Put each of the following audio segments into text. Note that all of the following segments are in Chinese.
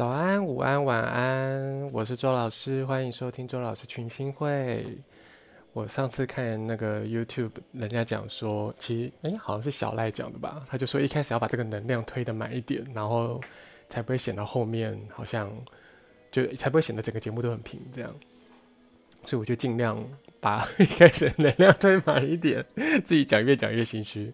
早安，午安，晚安，我是周老师，欢迎收听周老师群星会。我上次看那个 YouTube，人家讲说，其实哎，好像是小赖讲的吧，他就说一开始要把这个能量推得满一点，然后才不会显得后面好像就才不会显得整个节目都很平这样。所以我就尽量把 一开始能量推满一点，自己讲越讲越心虚。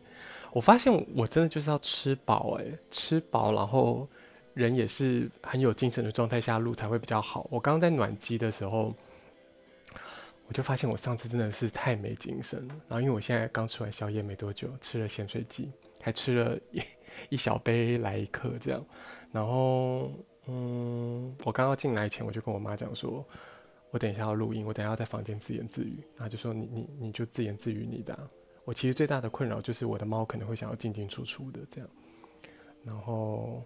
我发现我真的就是要吃饱，哎，吃饱，然后。人也是很有精神的状态下录才会比较好。我刚刚在暖机的时候，我就发现我上次真的是太没精神了。然后因为我现在刚吃完宵夜没多久，吃了咸水鸡，还吃了一一小杯来一客这样。然后，嗯，我刚刚进来前我就跟我妈讲说，我等一下要录音，我等一下要在房间自言自语。然后就说你你你就自言自语你的。我其实最大的困扰就是我的猫可能会想要进进出出的这样。然后。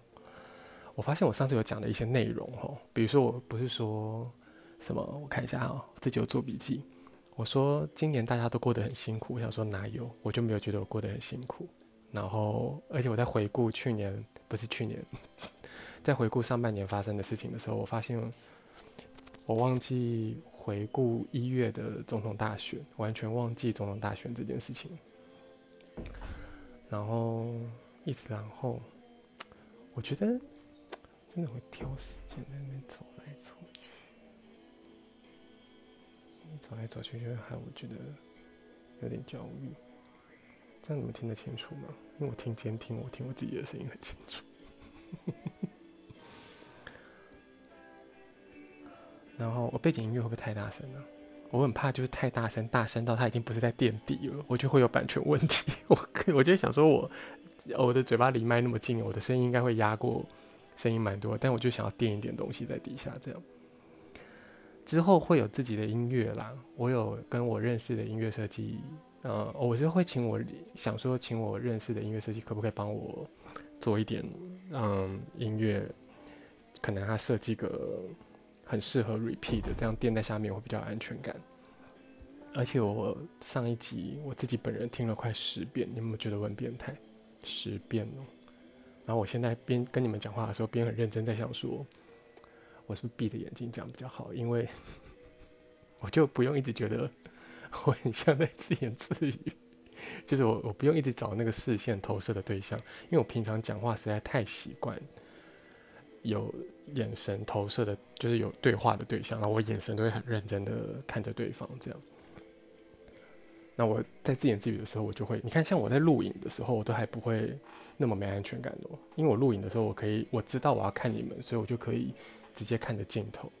我发现我上次有讲的一些内容哈，比如说我不是说什么，我看一下啊，自己有做笔记。我说今年大家都过得很辛苦，我想说哪有，我就没有觉得我过得很辛苦。然后，而且我在回顾去年，不是去年，在回顾上半年发生的事情的时候，我发现我忘记回顾一月的总统大选，完全忘记总统大选这件事情。然后一直然后，我觉得。真的会挑时间在那边走来走去，走来走去就会害我觉得有点焦虑。这样你们听得清楚吗？因为我听监听，我听我自己的声音很清楚。然后我背景音乐会不会太大声呢？我很怕就是太大声，大声到它已经不是在垫底了，我就会有版权问题。我可我就想说我我的嘴巴离麦那么近，我的声音应该会压过。声音蛮多，但我就想要垫一点东西在底下，这样之后会有自己的音乐啦。我有跟我认识的音乐设计，呃，我是会请我想说，请我认识的音乐设计可不可以帮我做一点，嗯，音乐，可能他设计个很适合 repeat 的，这样垫在下面会比较安全感。而且我上一集我自己本人听了快十遍，你有没有觉得我很变态？十遍哦。然后我现在边跟你们讲话的时候，边很认真在想说，我是不是闭着眼睛讲比较好？因为我就不用一直觉得我很像在自言自语，就是我我不用一直找那个视线投射的对象，因为我平常讲话实在太习惯有眼神投射的，就是有对话的对象，然后我眼神都会很认真的看着对方这样。那我在自言自语的时候，我就会，你看，像我在录影的时候，我都还不会那么没安全感哦。因为我录影的时候，我可以，我知道我要看你们，所以我就可以直接看着镜头。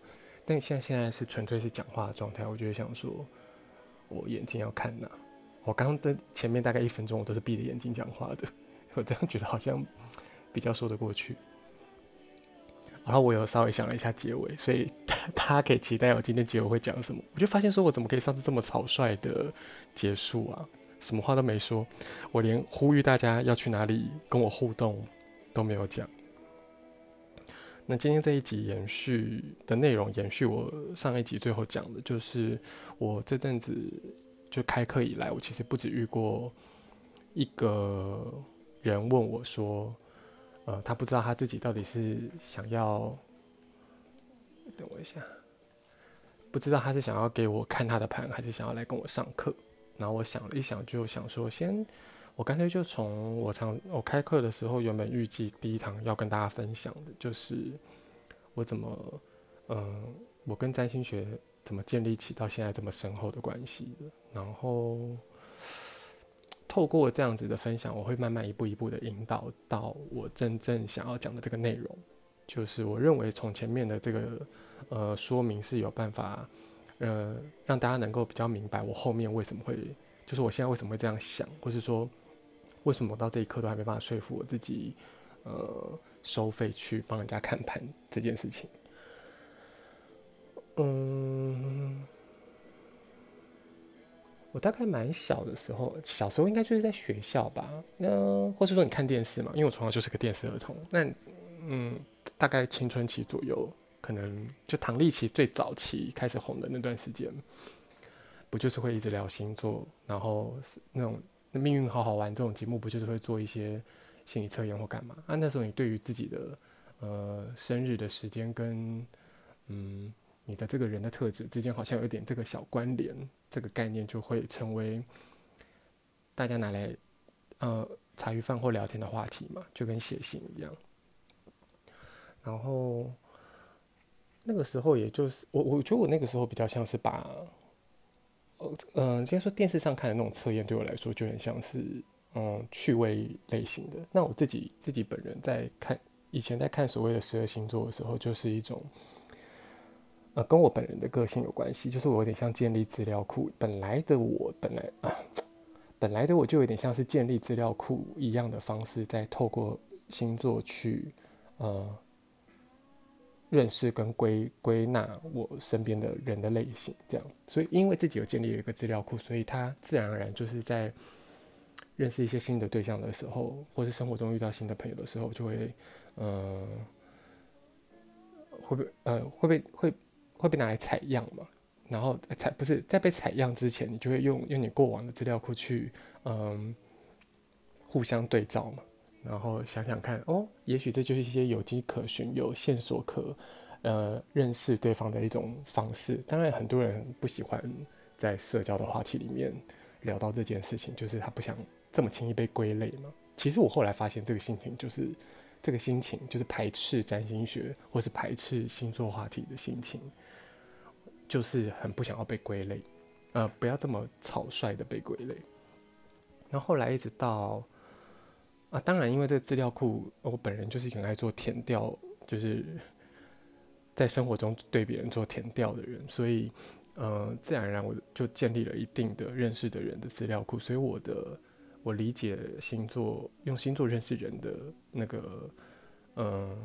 但现在现在是纯粹是讲话的状态，我就会想说，我眼睛要看哪？我刚刚的前面大概一分钟，我都是闭着眼睛讲话的，我这样觉得好像比较说得过去。然后我有稍微想了一下结尾，所以 大家可以期待我今天结尾会讲什么。我就发现说，我怎么可以上次这么草率的结束啊？什么话都没说，我连呼吁大家要去哪里跟我互动都没有讲。那今天这一集延续的内容，延续我上一集最后讲的，就是我这阵子就开课以来，我其实不止遇过一个人问我说。呃，他不知道他自己到底是想要，等我一下，不知道他是想要给我看他的盘，还是想要来跟我上课。然后我想了一想，就想说，先，我干脆就从我常我开课的时候，原本预计第一堂要跟大家分享的，就是我怎么，嗯、我跟占星学怎么建立起到现在这么深厚的关系的。然后。透过这样子的分享，我会慢慢一步一步的引导到我真正想要讲的这个内容。就是我认为从前面的这个呃说明是有办法，呃让大家能够比较明白我后面为什么会，就是我现在为什么会这样想，或是说为什么我到这一刻都还没办法说服我自己，呃收费去帮人家看盘这件事情。嗯。我大概蛮小的时候，小时候应该就是在学校吧，那或是说你看电视嘛，因为我从小就是个电视儿童。那嗯，大概青春期左右，可能就唐立淇最早期开始红的那段时间，不就是会一直聊星座，然后那种那命运好好玩这种节目，不就是会做一些心理测验或干嘛？啊，那时候你对于自己的呃生日的时间跟嗯你的这个人的特质之间好像有一点这个小关联，这个概念就会成为大家拿来呃茶余饭后聊天的话题嘛，就跟写信一样。然后那个时候也就是我我觉得我那个时候比较像是把呃。嗯，先说电视上看的那种测验，对我来说就很像是嗯趣味类型的。那我自己自己本人在看以前在看所谓的十二星座的时候，就是一种呃跟我本人的个性有关系，就是我有点像建立资料库。本来的我本来啊，本来的我就有点像是建立资料库一样的方式，在透过星座去呃。认识跟归归纳我身边的人的类型，这样，所以因为自己有建立了一个资料库，所以他自然而然就是在认识一些新的对象的时候，或是生活中遇到新的朋友的时候，就会，呃，会被呃会被会会被拿来采样嘛，然后采不是在被采样之前，你就会用用你过往的资料库去嗯、互相对照嘛。然后想想看，哦，也许这就是一些有迹可循、有线索可，呃，认识对方的一种方式。当然，很多人不喜欢在社交的话题里面聊到这件事情，就是他不想这么轻易被归类嘛。其实我后来发现，这个心情就是这个心情，就是排斥占星学或是排斥星座话题的心情，就是很不想要被归类，呃，不要这么草率的被归类。然后后来一直到。啊，当然，因为这个资料库，我本人就是很爱做填调，就是在生活中对别人做填调的人，所以，呃，自然而然我就建立了一定的认识的人的资料库，所以我的我理解星座，用星座认识人的那个，呃，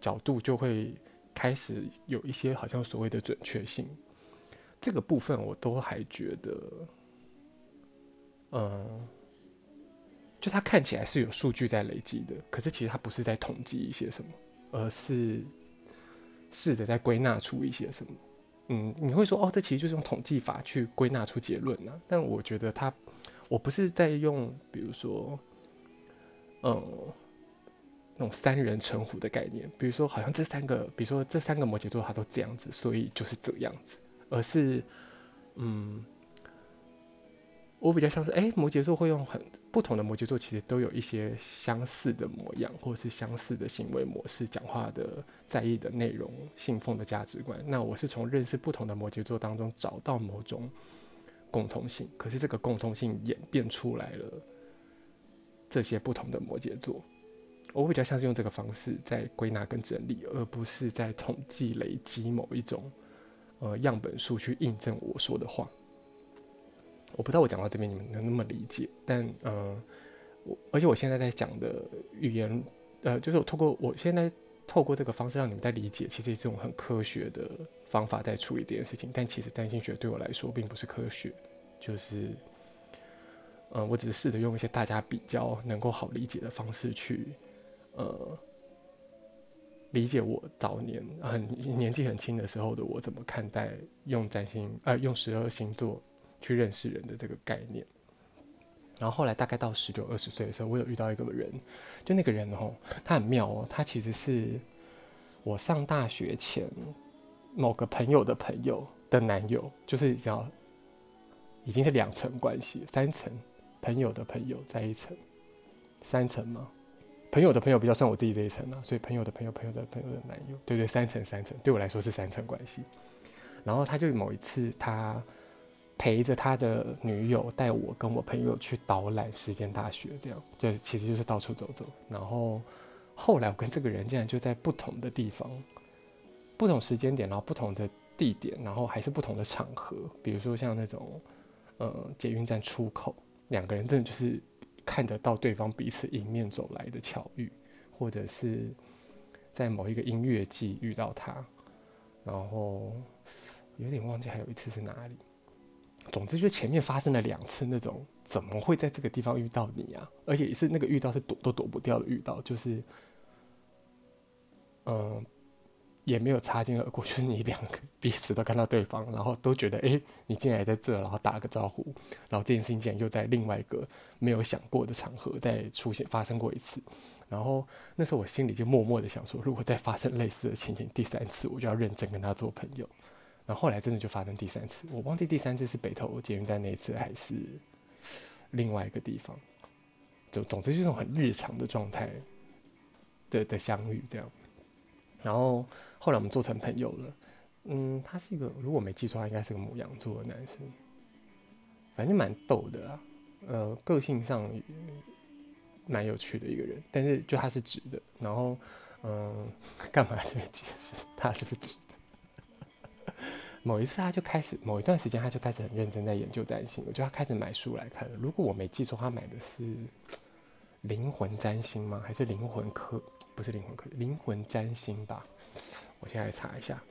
角度就会开始有一些好像所谓的准确性，这个部分我都还觉得，嗯、就它看起来是有数据在累积的，可是其实它不是在统计一些什么，而是试着在归纳出一些什么。嗯，你会说哦，这其实就是用统计法去归纳出结论呢？但我觉得它，我不是在用，比如说，嗯，那种三人成虎的概念，比如说好像这三个，比如说这三个摩羯座它都这样子，所以就是这样子，而是，嗯。我比较像是，哎、摩羯座会用很不同的摩羯座，其实都有一些相似的模样，或是相似的行为模式、讲话的在意的内容、信奉的价值观。那我是从认识不同的摩羯座当中找到某种共通性，可是这个共通性演变出来了这些不同的摩羯座。我比较像是用这个方式在归纳跟整理，而不是在统计累积某一种呃样本数去印证我说的话。我不知道我讲到这边你们能那么理解，但、呃，我而且我现在在讲的语言，呃，就是我透过我现在透过这个方式让你们在理解，其实是这种很科学的方法在处理这件事情。但其实占星学对我来说并不是科学，就是，嗯、呃，我只是试着用一些大家比较能够好理解的方式去，呃，理解我早年很年纪很轻的时候的我怎么看待用占星，呃，用十二星座。去认识人的这个概念，然后后来大概到十九二十岁的时候，我有遇到一个人，就那个人哦，他很妙哦，他其实是我上大学前某个朋友的朋友的男友，就是叫已经是两层关系，三层朋友的朋友在一层，三层嘛，朋友的朋友比较算我自己这一层啊，所以朋友的朋友朋友的朋友的男友，对对，三层三层，对我来说是三层关系。然后他就某一次他。陪着他的女友带我跟我朋友去导览时间大学，这样就其实就是到处走走。然后后来我跟这个人竟然就在不同的地方、不同时间点，然后不同的地点，然后还是不同的场合，比如说像那种呃捷运站出口，两个人真的就是看得到对方彼此迎面走来的巧遇，或者是在某一个音乐季遇到他，然后有点忘记还有一次是哪里。总之，就前面发生了两次那种怎么会在这个地方遇到你啊？而且是那个遇到是躲都躲不掉的遇到，就是，嗯、也没有擦肩而过，就是你两个彼此都看到对方，然后都觉得哎，你竟然也在这，然后打个招呼，然后这件事情竟然又在另外一个没有想过的场合再出现发生过一次，然后那时候我心里就默默的想说，如果再发生类似的情形第三次，我就要认真跟他做朋友。然后后来真的就发生第三次，我忘记第三次是北投捷运站那一次还是另外一个地方，就总之就是很日常的状态的的相遇这样。然后后来我们做成朋友了，嗯，他是一个，如果没记错，他应该是个牡羊座的男生，反正蛮逗的啊，呃，个性上蛮有趣的一个人，但是就他是直的，然后嗯，干嘛这边解释他是不是直的？某一次他就开始，某一段时间他就开始很认真在研究占星，我觉得他开始买书来看。如果我没记错，他买的是灵魂占星吗？还是灵魂课？不是灵魂课，灵魂占星吧？我现在查一下，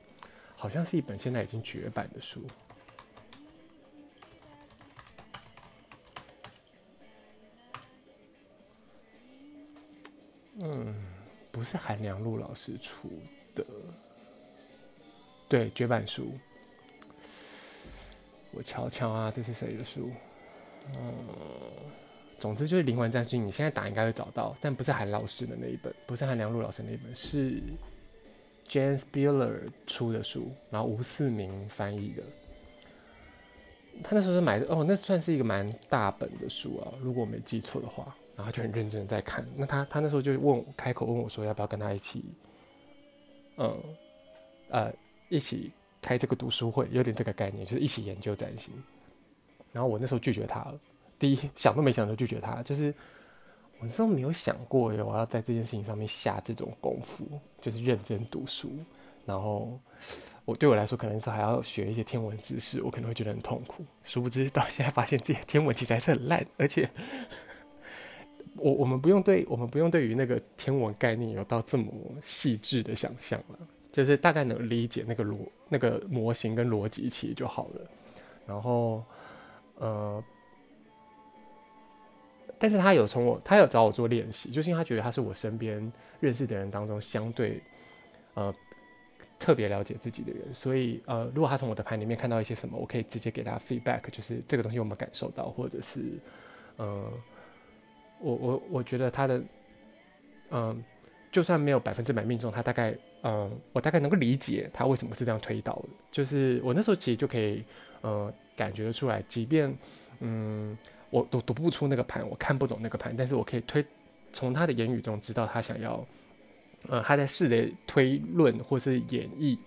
好像是一本现在已经绝版的书。嗯，不是韩良露老师出的，对，绝版书。我瞧瞧啊，这是谁的书？嗯。总之就是《灵魂占星》，你现在打应该会找到，但不是韩老师的那一本，不是韩良璐老师那一本，是 Jan Spieler 出的书，然后吴四明翻译的。他那时候是买的哦，那算是一个蛮大本的书啊，如果我没记错的话。然后就很认真的在看。那他他那时候就问我，开口问我说，要不要跟他一起，嗯，呃，一起开这个读书会，有点这个概念，就是一起研究占星。然后我那时候拒绝他了。第一想都没想就拒绝他，就是我那时候没有想过我要在这件事情上面下这种功夫，就是认真读书。然后我对我来说，可能是还要学一些天文知识，我可能会觉得很痛苦。殊不知到现在发现这些天文其实还是很烂，而且我我们不用对我们不用对于那个天文概念有到这么细致的想象了，就是大概能理解那个逻那个模型跟逻辑其实就好了。然后呃。但是他有从我，他有找我做练习，就是因为他觉得他是我身边认识的人当中相对，呃，特别了解自己的人，所以呃，如果他从我的盘里面看到一些什么，我可以直接给他 feedback，就是这个东西我们感受到，或者是，呃，我我我觉得他的，嗯、就算没有百分之百命中，他大概，嗯、我大概能够理解他为什么是这样推导的，就是我那时候其实就可以，呃，感觉得出来，即便，嗯。我读读不出那个盘，我看不懂那个盘，但是我可以推从他的言语中知道他想要，呃，他在试着推论或是演绎，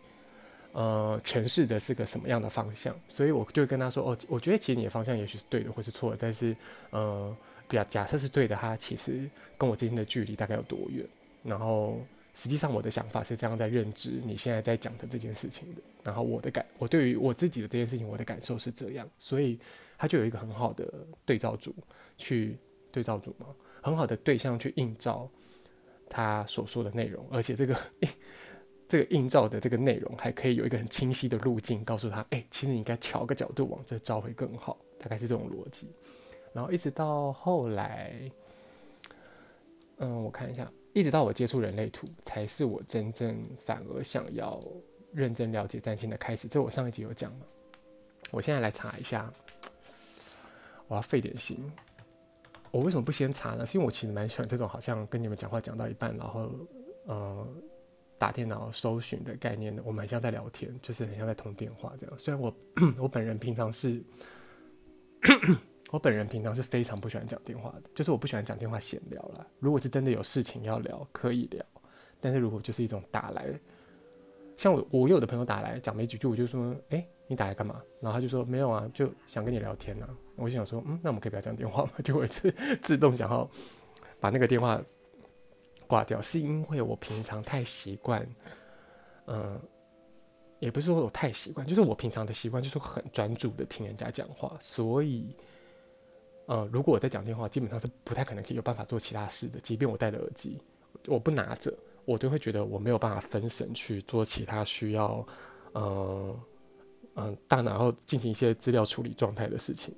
呃，诠释的是个什么样的方向，所以我就跟他说，哦，我觉得其实你的方向也许是对的或是错的，但是，呃，比较假设是对的，他其实跟我之间的距离大概有多远？然后实际上我的想法是这样在认知你现在在讲的这件事情的，然后我的感，我对于我自己的这件事情，我的感受是这样，所以。他就有一个很好的对照组，去对照组嘛，很好的对象去映照他所说的内容，而且这个 这个映照的这个内容还可以有一个很清晰的路径，告诉他，哎、其实你应该调个角度往这照会更好，大概是这种逻辑。然后一直到后来，嗯，我看一下，一直到我接触人类图，才是我真正反而想要认真了解占星的开始。这我上一集有讲嘛，我现在来查一下。我要费点心。我为什么不先查呢？是因为我其实蛮喜欢这种好像跟你们讲话讲到一半，然后呃打电脑搜寻的概念的。我们很像在聊天，就是很像在通电话这样。虽然我 我本人平常是，我本人平常是非常不喜欢讲电话的，就是我不喜欢讲电话闲聊啦。如果是真的有事情要聊，可以聊。但是如果就是一种打来，像我我有的朋友打来讲没几句，我就说，哎、你打来干嘛？然后他就说没有啊，就想跟你聊天啊。我就想说，嗯，那我们可以不要讲电话吗？就会自自动想要把那个电话挂掉，是因为我平常太习惯，嗯、也不是说我太习惯，就是我平常的习惯就是很专注的听人家讲话，所以，呃，如果我在讲电话，基本上是不太可能可以有办法做其他事的，即便我戴着耳机，我不拿着。我都会觉得我没有办法分神去做其他需要，呃，嗯、大脑要进行一些资料处理状态的事情，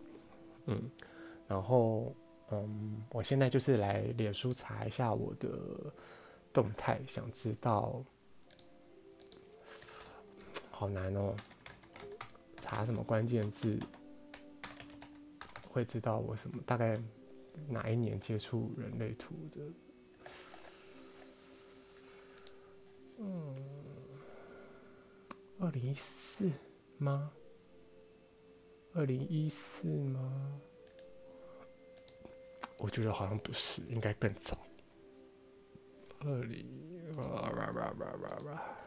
嗯，然后，嗯，我现在就是来脸书查一下我的动态，想知道好难哦。查什么关键字会知道我什么？大概哪一年接触人类图的？嗯，二零一四吗？二零一四吗？我觉得好像不是，应该更早。二零啊吧吧吧吧吧。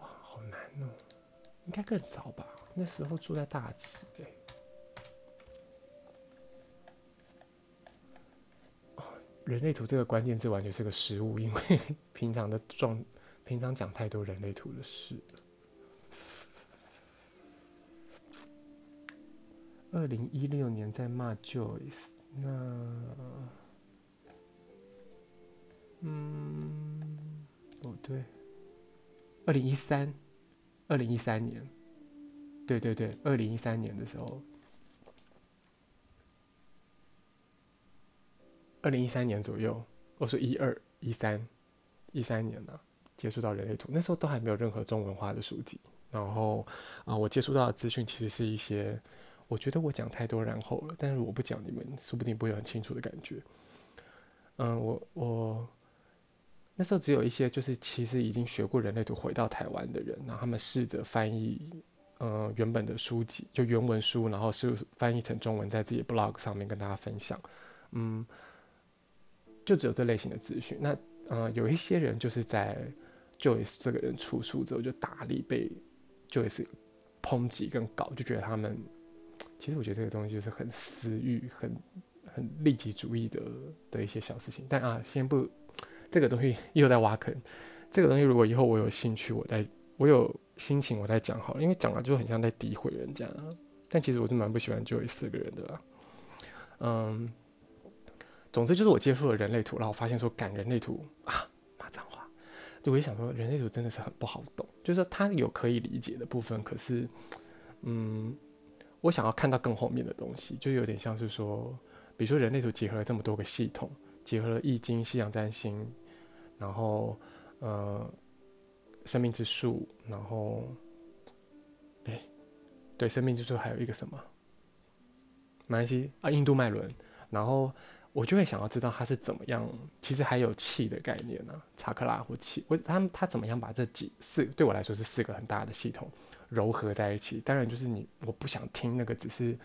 哇，好难哦！应该更早吧？那时候住在大直哎。哦，人类图这个关键字完全是个失误，因为 平常的状，平常讲太多人类图的事。二零一六年在骂 Joyce，那，嗯，哦对，二零一三，二零一三年，对对对，二零一三年的时候，二零一三年左右，我说一二一三，一三年呢、接触到人类图，那时候都还没有任何中文化的书籍，然后啊、我接触到的资讯其实是一些。我觉得我讲太多然后了，但是我不讲，你们说不定不会很清楚的感觉。嗯，我我那时候只有一些就是其实已经学过人类图回到台湾的人，然后他们试着翻译嗯原本的书籍，就原文书，然后是翻译成中文，在自己的 blog 上面跟大家分享。嗯，就只有这类型的资讯。那嗯，有一些人就是在 Joyce 这个人出书之后，就大力被 Joyce 抨击跟搞，就觉得他们。其实我觉得这个东西就是很私欲、很很利己主义的的一些小事情。但啊，先不，这个东西又在挖坑。这个东西如果以后我有兴趣，我再我有心情我再讲好了，因为讲了就很像在诋毁人家。但其实我是蛮不喜欢 Joyce 这个人的啦。嗯，总之就是我接触了人类图，然后发现说，感人类图啊，骂脏话。就我也想说，人类图真的是很不好懂，就是它有可以理解的部分，可是，嗯。我想要看到更后面的东西，就有点像是说，比如说人类图结合了这么多个系统，结合了易经、西洋占星，然后呃，生命之树，然后，哎，对，生命之树还有一个什么？没关系啊，印度脉轮，然后我就会想要知道它是怎么样，其实还有气的概念呢、查克拉或气，我他他怎么样把这几四对我来说是四个很大的系统。糅合在一起，当然就是你，我不想听那个，只是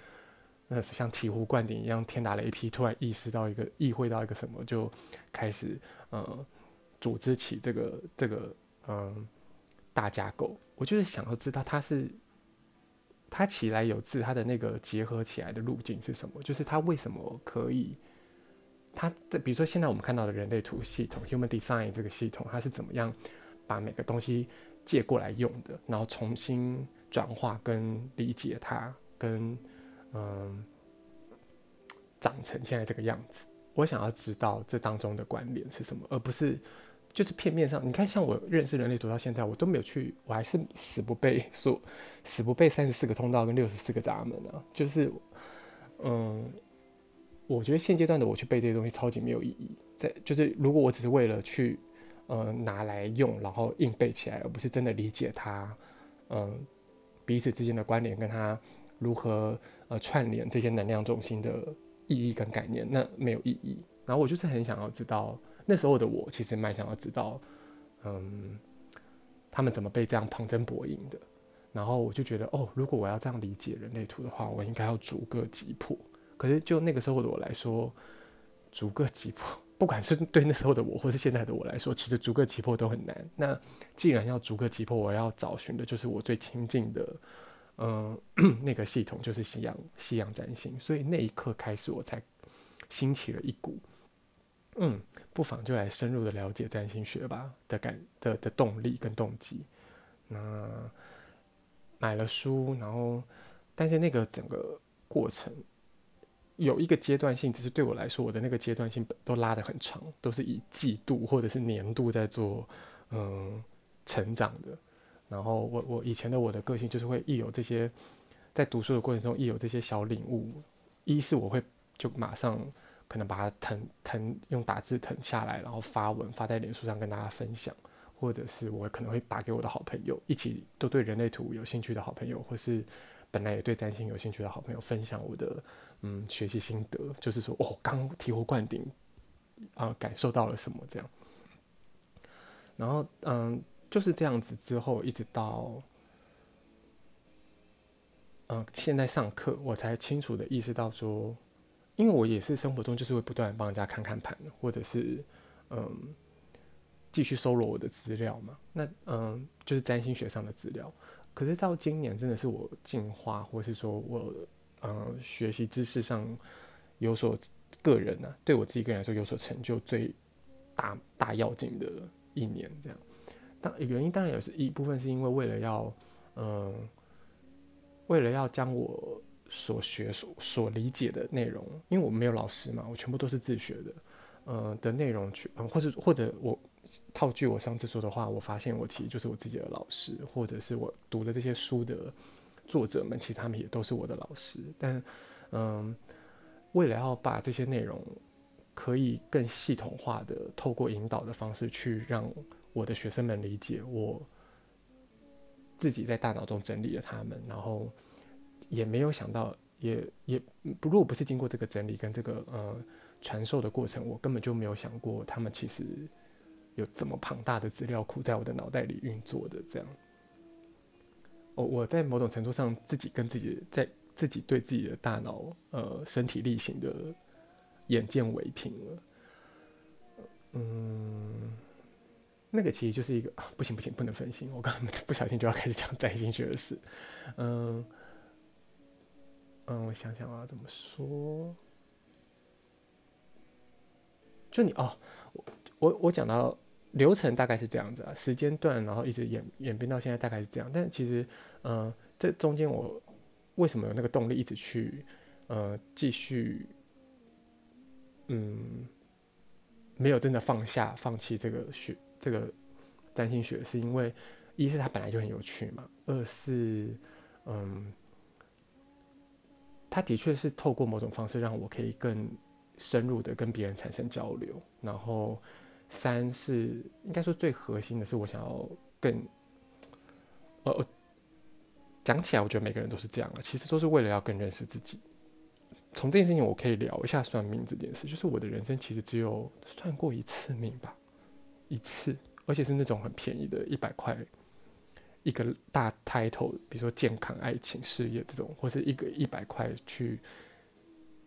那是像醍醐灌顶一样，天打雷劈，突然意识到一个，意会到一个什么，就开始呃组织起这个这个嗯、大架构。我就是想要知道它是它起来有字，它的那个结合起来的路径是什么？就是它为什么可以？它的比如说现在我们看到的人类图系统 （Human Design） 这个系统，它是怎么样把每个东西借过来用的，然后重新转化跟理解它，跟嗯长成现在这个样子。我想要知道这当中的关联是什么，而不是就是片面上。你看，像我认识人类图到现在，我都没有去，我还是死不背说死不背三十四个通道跟六十四个闸门啊。就是嗯，我觉得现阶段的我去背这些东西超级没有意义。在就是如果我只是为了去。呃，拿来用，然后硬背起来，而不是真的理解它，嗯、呃，彼此之间的关联，跟它如何呃串联这些能量中心的意义跟概念，那没有意义。然后我就是很想要知道，那时候的我其实蛮想要知道，嗯，他们怎么被这样旁征博引的。然后我就觉得，哦，如果我要这样理解人类图的话，我应该要逐个击破。可是就那个时候的我来说，逐个击破。不管是对那时候的我，或是现在的我来说，其实逐个击破都很难。那既然要逐个击破，我要找寻的就是我最亲近的，嗯、那个系统就是西洋西洋占星。所以那一刻开始，我才兴起了一股，嗯，不妨就来深入的了解占星学吧的感的的动力跟动机。那买了书，然后，但是那个整个过程。有一个阶段性，只是对我来说，我的那个阶段性都拉得很长，都是以季度或者是年度在做，嗯，成长的。然后我我以前的我的个性就是会一有这些，在读书的过程中一有这些小领悟，一是我会就马上可能把它腾腾用打字腾下来，然后发文发在脸书上跟大家分享，或者是我可能会打给我的好朋友，一起都对人类图有兴趣的好朋友，或是本来也对占星有兴趣的好朋友分享我的嗯学习心得，就是说哦，刚醍醐灌顶啊、感受到了什么这样。然后嗯，就是这样子之后，一直到嗯现在上课，我才清楚的意识到说。因为我也是生活中就是会不断帮人家看看盘，或者是嗯继续搜罗我的资料嘛。那嗯就是占星学上的资料。可是到今年真的是我进化，或是说我嗯学习知识上有所个人呢、对我自己个人来说有所成就最大大要紧的一年这样。当原因当然也是一部分是因为为了要嗯为了要将我。所学所所理解的内容，因为我没有老师嘛，我全部都是自学的，呃的内容去，或者或者我套句我上次说的话，我发现我其实就是我自己的老师，或者是我读的这些书的作者们，其实他们也都是我的老师。但嗯，为了要把这些内容可以更系统化的透过引导的方式去让我的学生们理解，我自己在大脑中整理了他们，然后。也没有想到，也也不，如果不是经过这个整理跟这个呃传授的过程，我根本就没有想过他们其实有这么庞大的资料库在我的脑袋里运作的这样。我我在某种程度上自己跟自己在自己对自己的大脑呃身体力行的眼见为凭了。嗯，那个其实就是一个不行不行不能分心，我刚刚 不小心就要开始讲占星学的事，嗯。嗯，我想想啊，怎么说？就你哦，我我我讲到流程大概是这样子啊，时间段，然后一直演演变到现在大概是这样。但其实，嗯，这中间我为什么有那个动力一直去，呃，继续，嗯，没有真的放下、放弃这个学这个占星学，是因为一是它本来就很有趣嘛，二是，嗯。它的确是透过某种方式让我可以更深入的跟别人产生交流，然后三是应该说最核心的是我想要更，呃，讲起来我觉得每个人都是这样的，其实都是为了要更认识自己。从这件事情我可以聊一下算命这件事，就是我的人生其实只有算过一次命吧，一次，而且是那种很便宜的一百块。一个大 title，比如说健康、爱情、事业这种，或是一个一百块去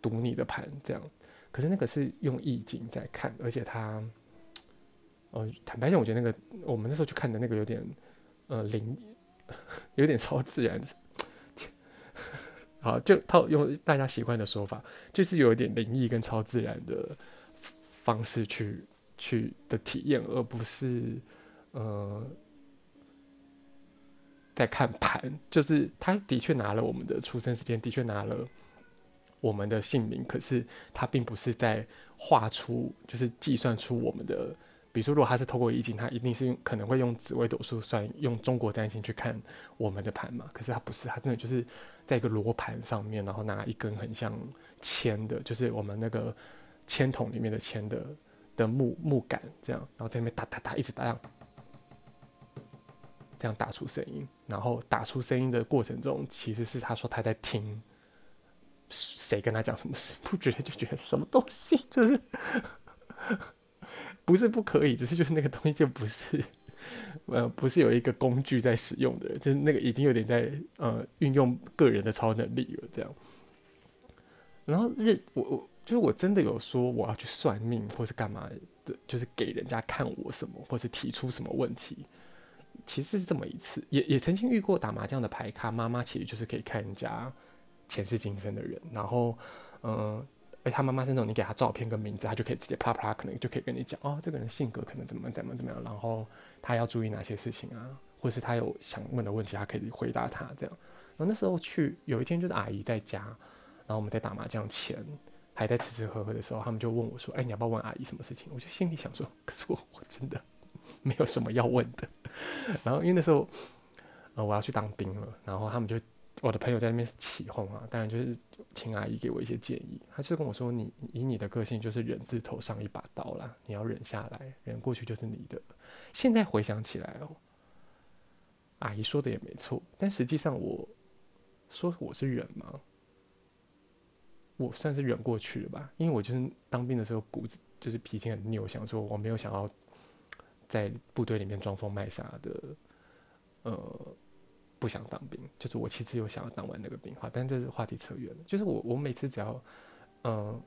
赌你的盘这样。可是那个是用易经在看，而且它，呃，坦白讲，我觉得那个我们那时候去看的那个有点，呃，灵，有点超自然。好，就套用大家习惯的说法，就是有一点灵异跟超自然的方式去去的体验，而不是呃。在看盘，就是他的确拿了我们的出生时间，的确拿了我们的姓名，可是他并不是在画出，就是计算出我们的。比如说，如果他是透过易经，他一定是用可能会用紫微斗数算，用中国占星去看我们的盘嘛。可是他不是，他真的就是在一个罗盘上面，然后拿一根很像铅的，就是我们那个铅筒里面的铅的的木木杆这样，然后在那边打打打，一直打。这样打出声音，然后打出声音的过程中，其实是他说他在听谁跟他讲什么事，不觉得就觉得什么东西就是不是不可以，只是就是那个东西就不是呃不是有一个工具在使用的，就是那个已经有点在呃运用个人的超能力了这样。然后日我我就是我真的有说我要去算命或是干嘛的，就是给人家看我什么，或是提出什么问题。其实是这么一次，也也曾经遇过打麻将的牌咖妈妈，其实就是可以看人家前世今生的人。然后，嗯、哎，他妈妈是那种你给他照片跟名字，他就可以直接啪啪，可能就可以跟你讲哦，这个人性格可能怎么怎么怎么样，然后他要注意哪些事情啊，或是他有想问的问题，他可以回答他这样。然后那时候去有一天就是阿姨在家，然后我们在打麻将前还在吃吃喝喝的时候，他们就问我说：“哎，你要不要问阿姨什么事情？”我就心里想说：“可是我我真的。”没有什么要问的，然后因为那时候，呃，我要去当兵了，然后他们就我的朋友在那边是起哄啊，当然就是请阿姨给我一些建议。她就跟我说：“你以你的个性，就是忍字头上一把刀啦，你要忍下来，忍过去就是你的。”现在回想起来哦，阿姨说的也没错，但实际上我说我是忍吗？我算是忍过去了吧，因为我就是当兵的时候骨子就是脾气很拗，想说我没有想要在部队里面装疯卖傻的，呃。不想当兵，就是我其实有想要当完那个兵，好，但这是话题扯远了。就是我，我每次只要，嗯、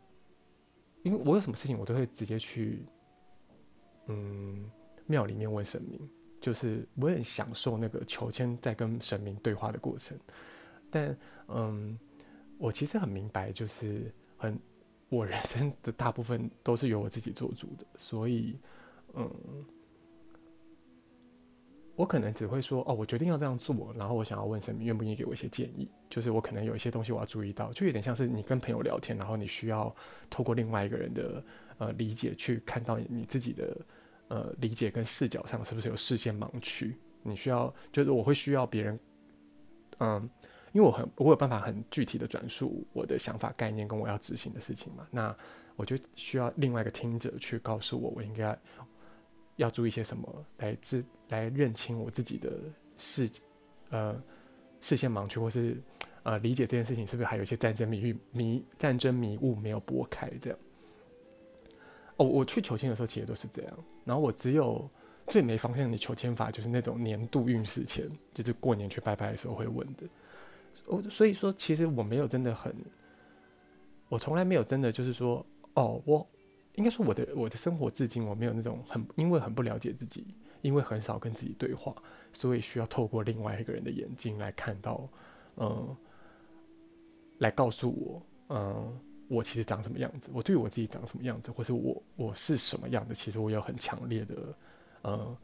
因为我有什么事情，我都会直接去，嗯，庙里面问神明。就是我很享受那个求签在跟神明对话的过程。但，嗯，我其实很明白，就是很，我人生的大部分都是由我自己做主的，所以，嗯。我可能只会说哦，我决定要这样做，然后我想要问神明愿不愿意给我一些建议。就是我可能有一些东西我要注意到，就有点像是你跟朋友聊天，然后你需要透过另外一个人的呃理解去看到你自己的呃理解跟视角上是不是有视线盲区。你需要就是我会需要别人，嗯，因为我很我有办法很具体的转述我的想法概念跟我要执行的事情嘛，那我就需要另外一个听者去告诉我我应该。要注意些什么来自来认清我自己的视呃视线盲区，或是呃理解这件事情是不是还有一些战争迷迷战争迷雾没有拨开这样。哦，我去求签的时候其实都是这样，然后我只有最没方向的求签法就是那种年度运势签，就是过年去拜拜的时候会问的。我所以说，其实我没有真的很，我从来没有真的就是说，哦，我。应该说，我的我的生活至今我没有那种很，因为很不了解自己，因为很少跟自己对话，所以需要透过另外一个人的眼睛来看到，嗯，来告诉我，嗯，我其实长什么样子，我对我自己长什么样子，或是我我是什么样的，其实我有很强烈的，嗯，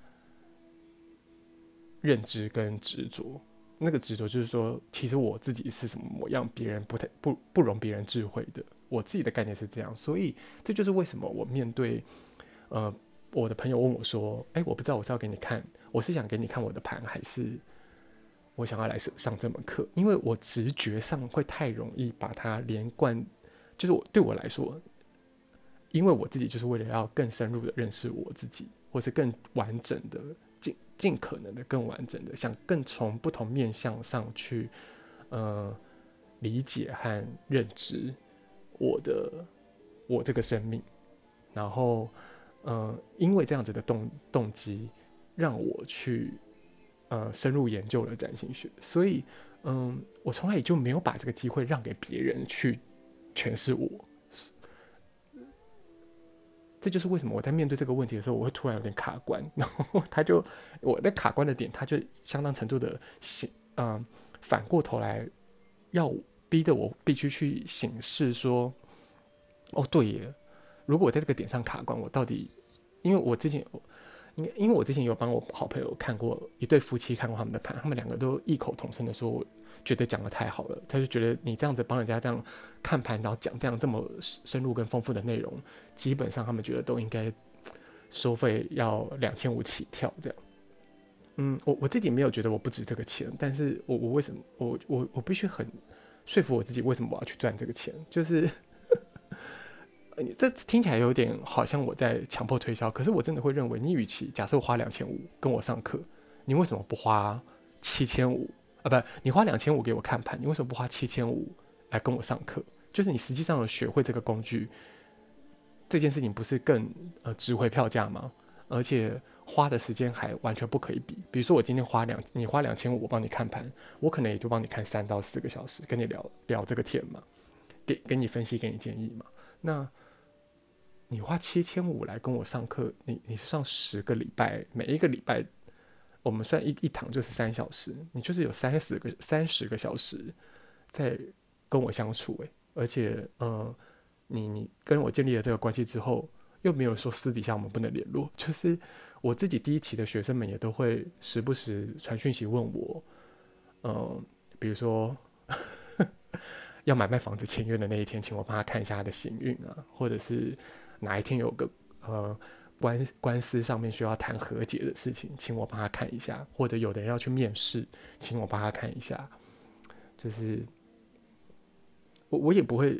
认知跟执着。那个执着就是说，其实我自己是什么模样，别人不太不不容别人智慧的。我自己的概念是这样，所以这就是为什么我面对，呃，我的朋友问我说：“哎，我不知道我是要给你看，我是想给你看我的盘，还是我想要来上上这门课？”因为我直觉上会太容易把它连贯，就是我对我来说，因为我自己就是为了要更深入的认识我自己，或是更完整的。尽可能的更完整的，想更从不同面向上去，呃，理解和认知我的我这个生命，然后，呃，因为这样子的动动机，让我去呃深入研究了占星学，所以，嗯、我从来也就没有把这个机会让给别人去诠释我。这就是为什么我在面对这个问题的时候，我会突然有点卡关，然后他就我在卡关的点，他就相当程度的，嗯、反过头来要我逼得我必须去省视说，哦对耶，如果我在这个点上卡关，我到底，因为我之前，因为因为我之前有帮我好朋友看过一对夫妻看过他们的盘，他们两个都异口同声的说。觉得讲得太好了，他就觉得你这样子帮人家这样看盘，然后讲这样这么深入跟丰富的内容，基本上他们觉得都应该收费要两千五起跳这样。嗯，我我自己没有觉得我不值这个钱，但是我我为什么我我我必须很说服我自己，为什么我要去赚这个钱？就是 这听起来有点好像我在强迫推销，可是我真的会认为，你与其假设花两千五跟我上课，你为什么不花七千五？啊，不，你花两千五给我看盘，你为什么不花七千五来跟我上课？就是你实际上有学会这个工具，这件事情不是更呃值回票价吗？而且花的时间还完全不可以比。比如说我今天花两，你花两千五，我帮你看盘，我可能也就帮你看三到四个小时，跟你聊聊这个天嘛，给给你分析，给你建议嘛。那你花七千五来跟我上课，你你是上十个礼拜，每一个礼拜。我们算一一堂就是三小时，你就是有三十个三十个小时在跟我相处诶，而且呃，你你跟我建立了这个关系之后，又没有说私底下我们不能联络，就是我自己第一期的学生们也都会时不时传讯息问我，嗯、比如说 要买卖房子签约的那一天，请我帮他看一下他的行运啊，或者是哪一天有个呃。官官司上面需要谈和解的事情，请我帮他看一下；或者有的人要去面试，请我帮他看一下。就是我我也不会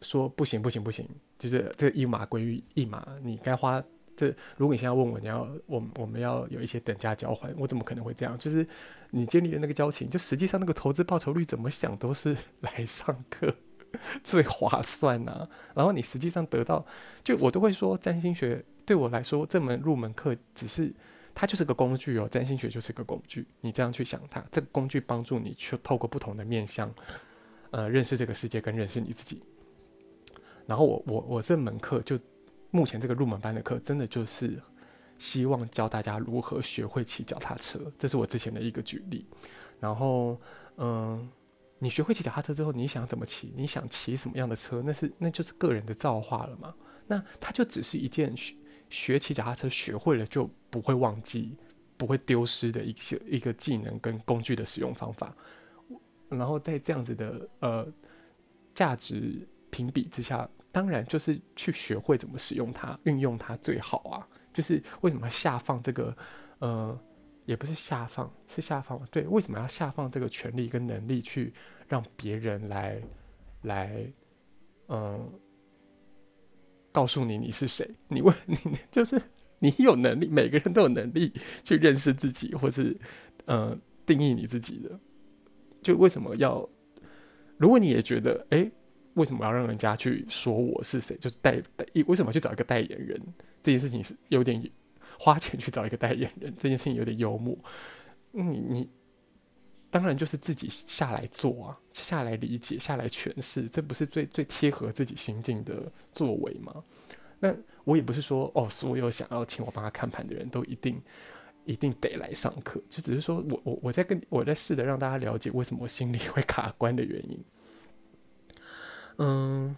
说不行不行不行，就是这一码归于一码，你该花这。如果你现在问我，你要我我们要有一些等价交换，我怎么可能会这样？就是你建立的那个交情，就实际上那个投资报酬率怎么想都是 来上课最划算呐、然后你实际上得到，就我都会说占星学对我来说这门入门课只是。它就是个工具哦，占星学就是个工具。你这样去想它，这个工具帮助你去透过不同的面向，呃，认识这个世界跟认识你自己。然后我我我这门课就目前这个入门班的课，真的就是希望教大家如何学会骑脚踏车。这是我之前的一个举例。然后，嗯、你学会骑脚踏车之后，你想怎么骑？你想骑什么样的车？那是那就是个人的造化了嘛。那它就只是一件学。学骑脚踏车，学会了就不会忘记，不会丢失的一些一个技能跟工具的使用方法。然后在这样子的呃价值评比之下，当然就是去学会怎么使用它，运用它最好啊。就是为什么要下放这个呃，也不是下放，是下放。对，为什么要下放这个权利跟能力去让别人来来嗯？告诉你你是谁？你问 你就是你有能力，每个人都有能力去认识自己，或是呃定义你自己的。就为什么要？如果你也觉得哎、为什么要让人家去说我是谁？就是代代，为什么去找一个代言人？这件事情是有点花钱去找一个代言人，这件事情有点幽默。你你。当然就是自己下来做啊，下来理解，下来诠释，这不是最最贴合自己心境的作为吗？那我也不是说哦，所有想要请我帮他看盘的人都一定一定得来上课，就只是说我我我在跟我在试着让大家了解为什么我心里会卡关的原因。嗯，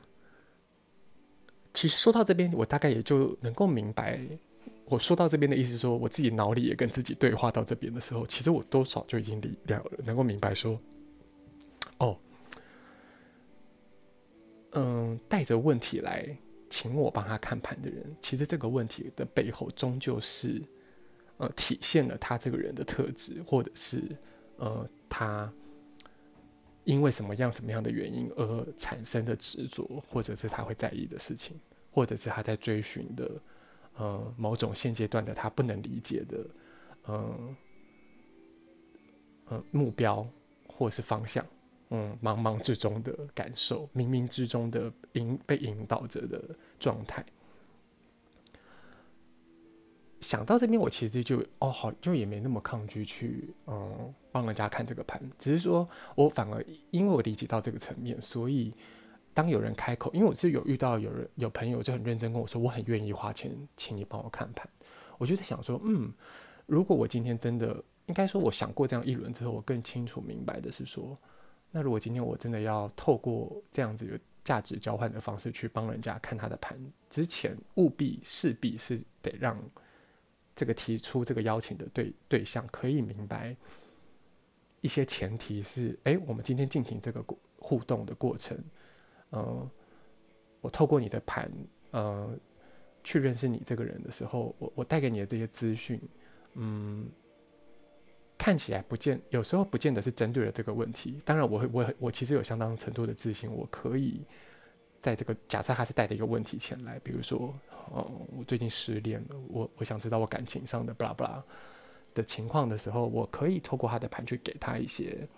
其实说到这边，我大概也就能够明白。我说到这边的意思，说我自己脑里也跟自己对话到这边的时候，其实我多少就已经理了，能够明白说，哦，嗯，带着问题来请我帮他看盘的人，其实这个问题的背后，终究是呃体现了他这个人的特质，或者是呃他因为什么样什么样的原因而产生的执着，或者是他会在意的事情，或者是他在追寻的。呃，某种现阶段的他不能理解的，呃，呃，目标或是方向，嗯，茫茫之中的感受，冥冥之中的引被引导着的状态。想到这边，我其实就哦，好，就也没那么抗拒去，嗯，帮人家看这个盘，只是说我反而因为我理解到这个层面，所以。当有人开口，因为我是有遇到有人有朋友就很认真跟我说，我很愿意花钱请你帮我看盘。我就在想说，嗯，如果我今天真的应该说，我想过这样一轮之后，我更清楚明白的是说，那如果今天我真的要透过这样子有价值交换的方式去帮人家看他的盘，之前务必势必是得让这个提出这个邀请的对对象可以明白一些前提是，哎，我们今天进行这个互动的过程。嗯，我透过你的盘，嗯，去认识你这个人的时候，我我带给你的这些资讯，嗯，看起来不见，有时候不见得是针对了这个问题。当然，我会，我我其实有相当程度的自信，我可以在这个假设他是带着一个问题前来，比如说，嗯，我最近失恋了，我我想知道我感情上的巴拉巴拉的情况的时候，我可以透过他的盘去给他一些，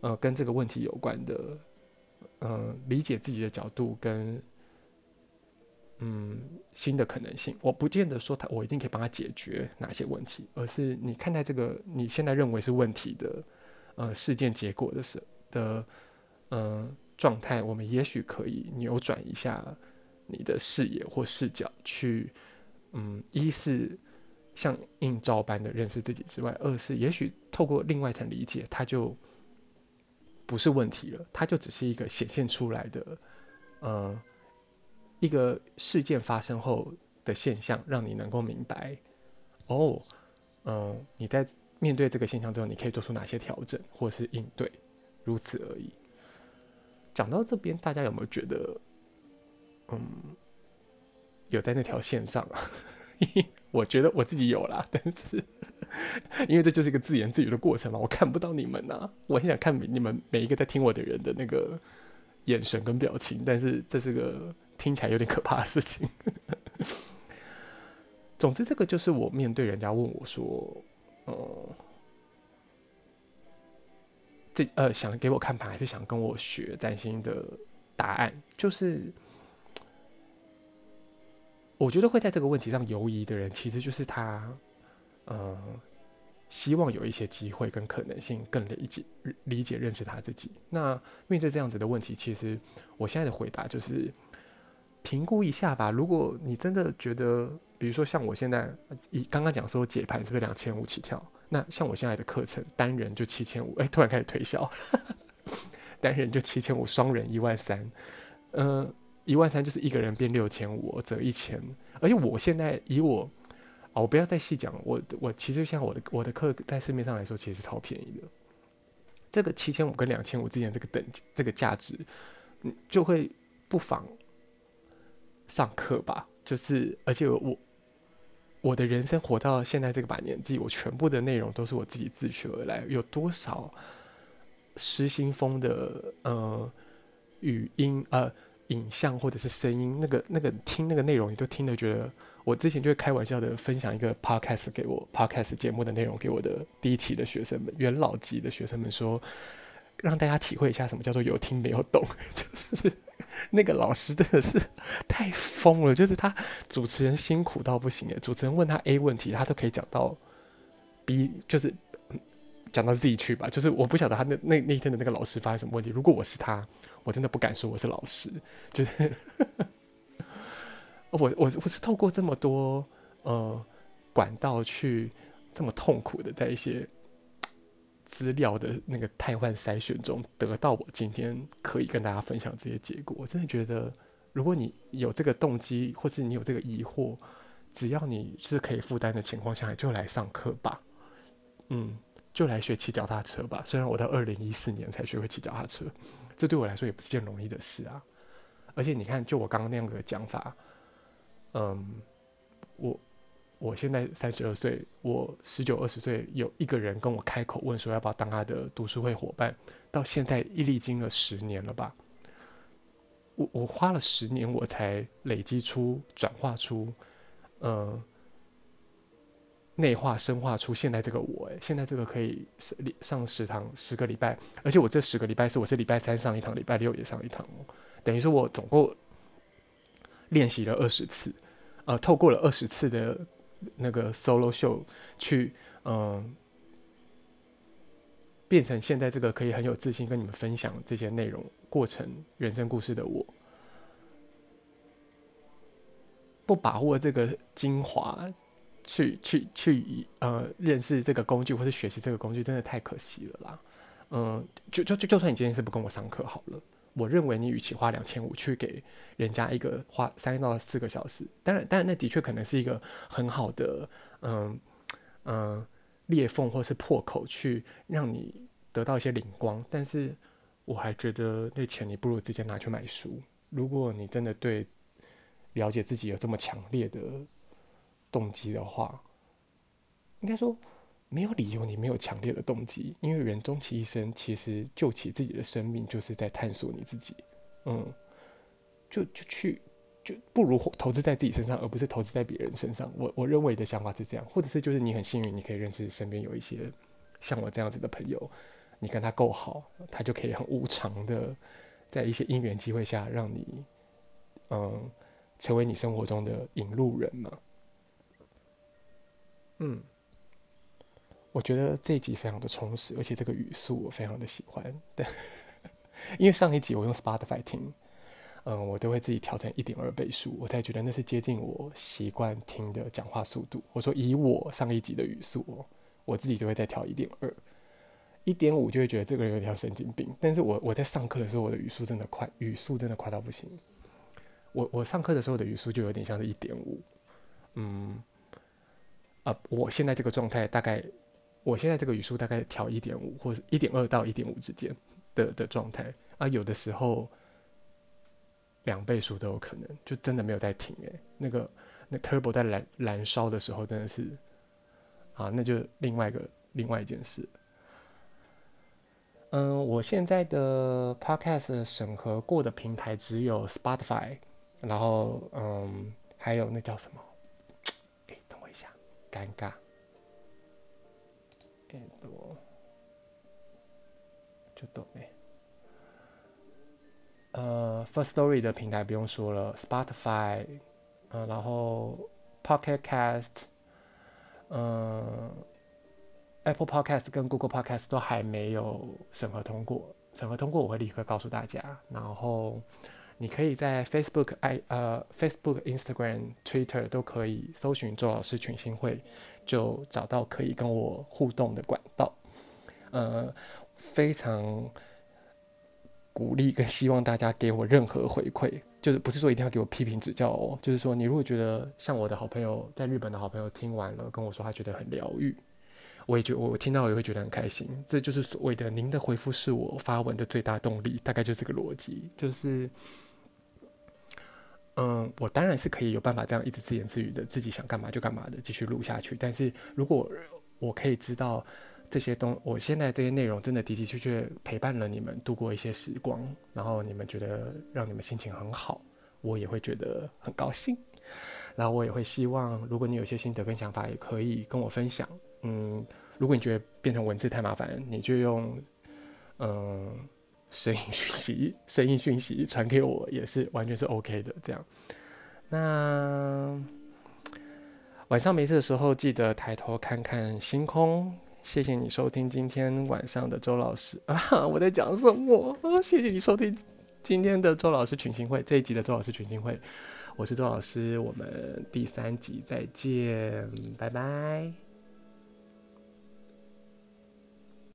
呃，跟这个问题有关的。嗯，理解自己的角度跟嗯新的可能性，我不见得说他我一定可以帮他解决哪些问题，而是你看待这个你现在认为是问题的呃事件结果的时的嗯状态，我们也许可以扭转一下你的视野或视角，去嗯一是像映照般的认识自己之外，二是也许透过另外一层理解，它就。不是问题了，它就只是一个显现出来的，呃，一个事件发生后的现象，让你能够明白，哦，嗯、你在面对这个现象之后，你可以做出哪些调整或是应对，如此而已。讲到这边，大家有没有觉得，嗯，有在那条线上啊？我觉得我自己有啦，但是因为这就是一个自言自语的过程嘛，我看不到你们呐、我很想看你们每一个在听我的人的那个眼神跟表情，但是这是个听起来有点可怕的事情。总之，这个就是我面对人家问我说，呃，这呃想给我看盘还是想跟我学占星的答案，就是。我觉得会在这个问题上犹疑的人，其实就是他，呃，希望有一些机会跟可能性，更理解、理解、认识他自己。那面对这样子的问题，其实我现在的回答就是评估一下吧。如果你真的觉得，比如说像我现在以刚刚讲说解盘是不是两千五起跳？那像我现在的课程单人就七千五，哎，突然开始推销，单人就七千五，双人一万三，嗯。一万三就是一个人变六千五，折一千。而且我现在以我啊，我不要再细讲。我我其实像我的我的课在市面上来说，其实是超便宜的。这个七千五跟两千五之间这个等级这个价值，嗯，就会不妨上课吧。就是而且我我的人生活到现在这个把年纪，我全部的内容都是我自己自学而来。有多少失心疯的呃语音呃。影像或者是声音，那个那个听那个内容，你都听得觉得。我之前就会开玩笑的分享一个 podcast 给我 podcast 节目的内容给我的第一期的学生们，元老级的学生们说，让大家体会一下什么叫做有听没有懂。就是那个老师真的是太疯了，就是他主持人辛苦到不行诶，主持人问他 A 问题，他都可以讲到 B，就是。讲到自己去吧，就是我不晓得他那那那天的那个老师发生什么问题。如果我是他，我真的不敢说我是老师。就是 我我我是透过这么多呃管道去这么痛苦的在一些资料的那个汰换筛选中得到我今天可以跟大家分享这些结果。我真的觉得，如果你有这个动机，或是你有这个疑惑，只要你是可以负担的情况下，就来上课吧。嗯。就来学骑脚踏车吧。虽然我到二零一四年才学会骑脚踏车，这对我来说也不是件容易的事啊。而且你看，就我刚刚那样的讲法，嗯，我我现在三十二岁，我十九二十岁，有一个人跟我开口问说要不要当他的读书会伙伴，到现在一历经了十年了吧？我我花了十年，我才累积出、转化出，嗯。内化、深化出现在这个我，诶，现在这个可以上十堂十个礼拜，而且我这十个礼拜是我是礼拜三上一堂，礼拜六也上一堂，等于说我总共练习了二十次，呃，透过了二十次的那个 solo show 去，嗯、变成现在这个可以很有自信跟你们分享这些内容过程、人生故事的我，不把握这个精华。去去去，呃，认识这个工具或者学习这个工具，真的太可惜了啦。嗯，就就就就算你今天是不跟我上课好了，我认为你与其花两千五去给人家一个花三到四个小时，当然，当然那的确可能是一个很好的，嗯嗯，裂缝或是破口，去让你得到一些灵光。但是我还觉得那钱你不如直接拿去买书。如果你真的对了解自己有这么强烈的。动机的话，应该说没有理由你没有强烈的动机，因为人终其一生，其实救起自己的生命就是在探索你自己。嗯，就就去，就不如投资在自己身上，而不是投资在别人身上。我我认为的想法是这样，或者是就是你很幸运，你可以认识身边有一些像我这样子的朋友，你跟他够好，他就可以很无偿的在一些因缘机会下，让你嗯成为你生活中的引路人嘛。嗯，我觉得这一集非常的充实，而且这个语速我非常的喜欢。对，因为上一集我用 Spotify 听，嗯，我都会自己调成一点二倍速，我才觉得那是接近我习惯听的讲话速度。我说以我上一集的语速，我自己就会再调一点二，一点五就会觉得这个人有点神经病。但是我我在上课的时候，我的语速真的快，语速真的快到不行。我我上课的时候的语速就有点像是一点五，嗯。啊，我现在这个状态大概，我现在这个语速大概调一点五或者一点二到一点五之间的的状态啊，有的时候两倍速都有可能，就真的没有在停诶。那个那 turbo 在燃燃烧的时候真的是啊，那就另外一个另外一件事。嗯，我现在的 podcast 审核过的平台只有 Spotify，然后嗯，还有那叫什么？哎，等我一下，尴尬。哎，多就懂哎。呃，First Story 的平台不用说了，Spotify，嗯，然后 Pocket Cast，嗯。Apple Podcast 跟 Google Podcast 都还没有审核通过，审核通过我会立刻告诉大家。然后你可以在 Facebook、i 呃 Facebook、Instagram、Twitter 都可以搜寻周老师群星会，就找到可以跟我互动的管道。呃，非常鼓励跟希望大家给我任何回馈，就是不是说一定要给我批评指教哦，就是说你如果觉得像我的好朋友在日本的好朋友听完了跟我说他觉得很疗愈。我也觉，我听到也会觉得很开心。这就是所谓的您的回复是我发文的最大动力，大概就是这个逻辑。就是，嗯，我当然是可以有办法这样一直自言自语的，自己想干嘛就干嘛的继续录下去。但是如果我可以知道这些东，我现在这些内容真的的的确确陪伴了你们度过一些时光，然后你们觉得让你们心情很好，我也会觉得很高兴。然后我也会希望，如果你有一些心得跟想法，也可以跟我分享。嗯，如果你觉得变成文字太麻烦，你就用嗯声音讯息、声音讯息传给我，也是完全是 OK 的。这样，那晚上没事的时候，记得抬头看看星空。谢谢你收听今天晚上的周老师 啊！我在讲什么？谢谢你收听今天的周老师群星会这一集的周老师群星会，我是周老师，我们第三集再见，拜拜。